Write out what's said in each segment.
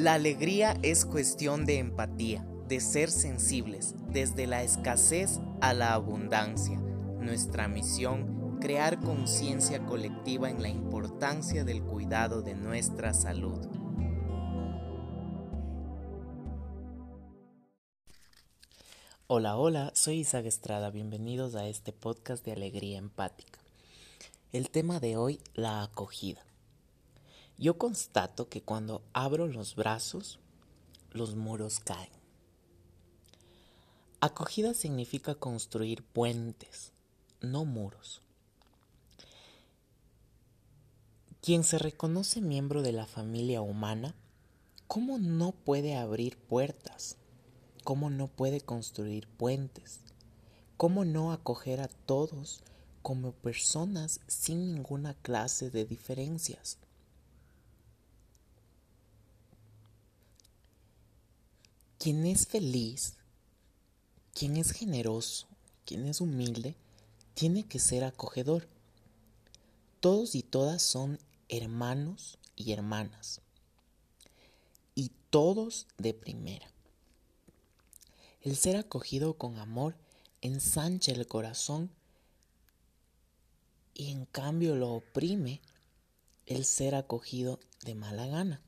La alegría es cuestión de empatía, de ser sensibles, desde la escasez a la abundancia. Nuestra misión, crear conciencia colectiva en la importancia del cuidado de nuestra salud. Hola, hola, soy Isaac Estrada, bienvenidos a este podcast de Alegría Empática. El tema de hoy, la acogida. Yo constato que cuando abro los brazos, los muros caen. Acogida significa construir puentes, no muros. Quien se reconoce miembro de la familia humana, ¿cómo no puede abrir puertas? ¿Cómo no puede construir puentes? ¿Cómo no acoger a todos como personas sin ninguna clase de diferencias? Quien es feliz, quien es generoso, quien es humilde, tiene que ser acogedor. Todos y todas son hermanos y hermanas. Y todos de primera. El ser acogido con amor ensancha el corazón y en cambio lo oprime el ser acogido de mala gana.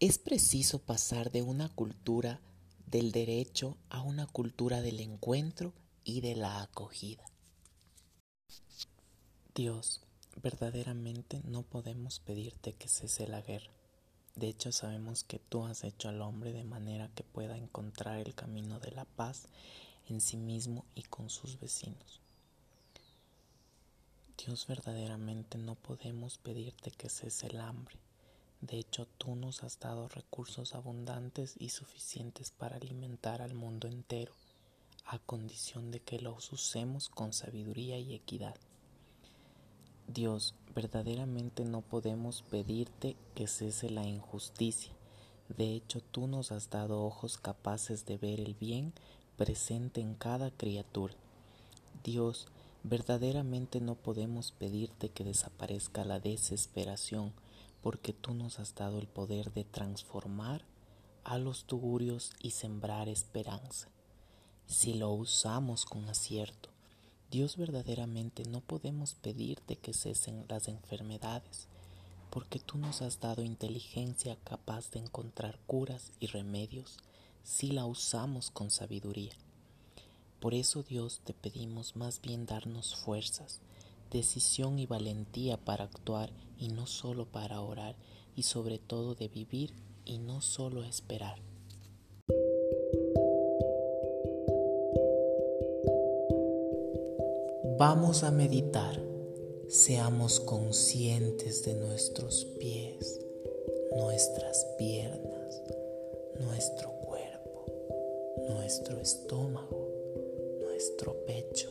Es preciso pasar de una cultura del derecho a una cultura del encuentro y de la acogida. Dios, verdaderamente no podemos pedirte que cese la guerra. De hecho, sabemos que tú has hecho al hombre de manera que pueda encontrar el camino de la paz en sí mismo y con sus vecinos. Dios, verdaderamente no podemos pedirte que cese el hambre de hecho, tú nos has dado recursos abundantes y suficientes para alimentar al mundo entero, a condición de que los usemos con sabiduría y equidad. Dios, verdaderamente no podemos pedirte que cese la injusticia. De hecho, tú nos has dado ojos capaces de ver el bien presente en cada criatura. Dios, verdaderamente no podemos pedirte que desaparezca la desesperación, porque tú nos has dado el poder de transformar a los tugurios y sembrar esperanza. Si lo usamos con acierto, Dios verdaderamente no podemos pedirte que cesen las enfermedades, porque tú nos has dado inteligencia capaz de encontrar curas y remedios si la usamos con sabiduría. Por eso Dios te pedimos más bien darnos fuerzas, decisión y valentía para actuar y no solo para orar y sobre todo de vivir y no solo esperar. Vamos a meditar, seamos conscientes de nuestros pies, nuestras piernas, nuestro cuerpo, nuestro estómago, nuestro pecho,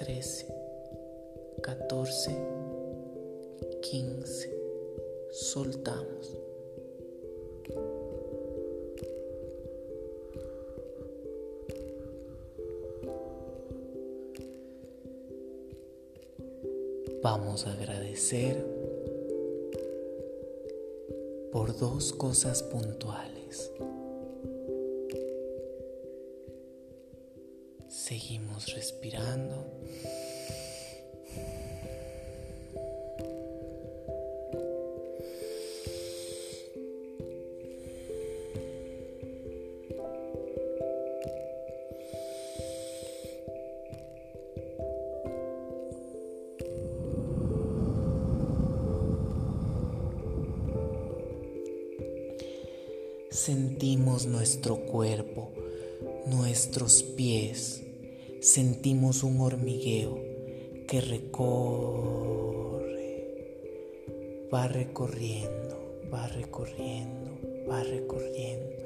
13, 14, 15. Soltamos. Vamos a agradecer por dos cosas puntuales. Seguimos respirando. Sentimos nuestro cuerpo, nuestros pies sentimos un hormigueo que recorre, va recorriendo, va recorriendo, va recorriendo,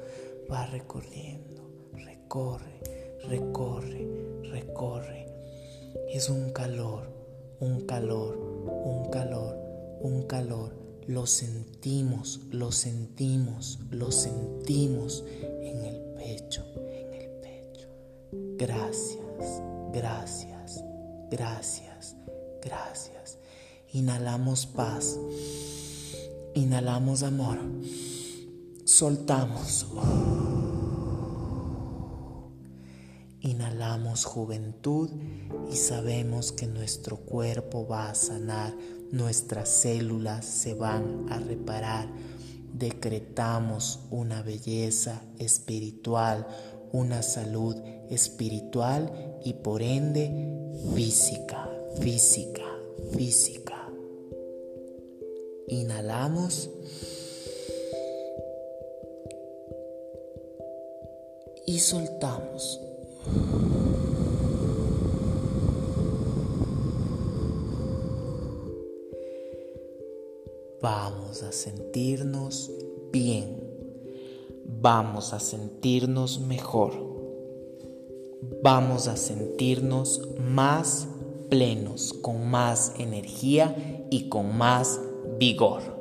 va recorriendo, recorre, recorre, recorre. Es un calor, un calor, un calor, un calor. Lo sentimos, lo sentimos, lo sentimos en el pecho. Gracias, gracias, gracias, gracias. Inhalamos paz, inhalamos amor, soltamos. Inhalamos juventud y sabemos que nuestro cuerpo va a sanar, nuestras células se van a reparar. Decretamos una belleza espiritual, una salud espiritual y por ende física, física, física. Inhalamos. Y soltamos. Vamos a sentirnos bien. Vamos a sentirnos mejor. Vamos a sentirnos más plenos, con más energía y con más vigor.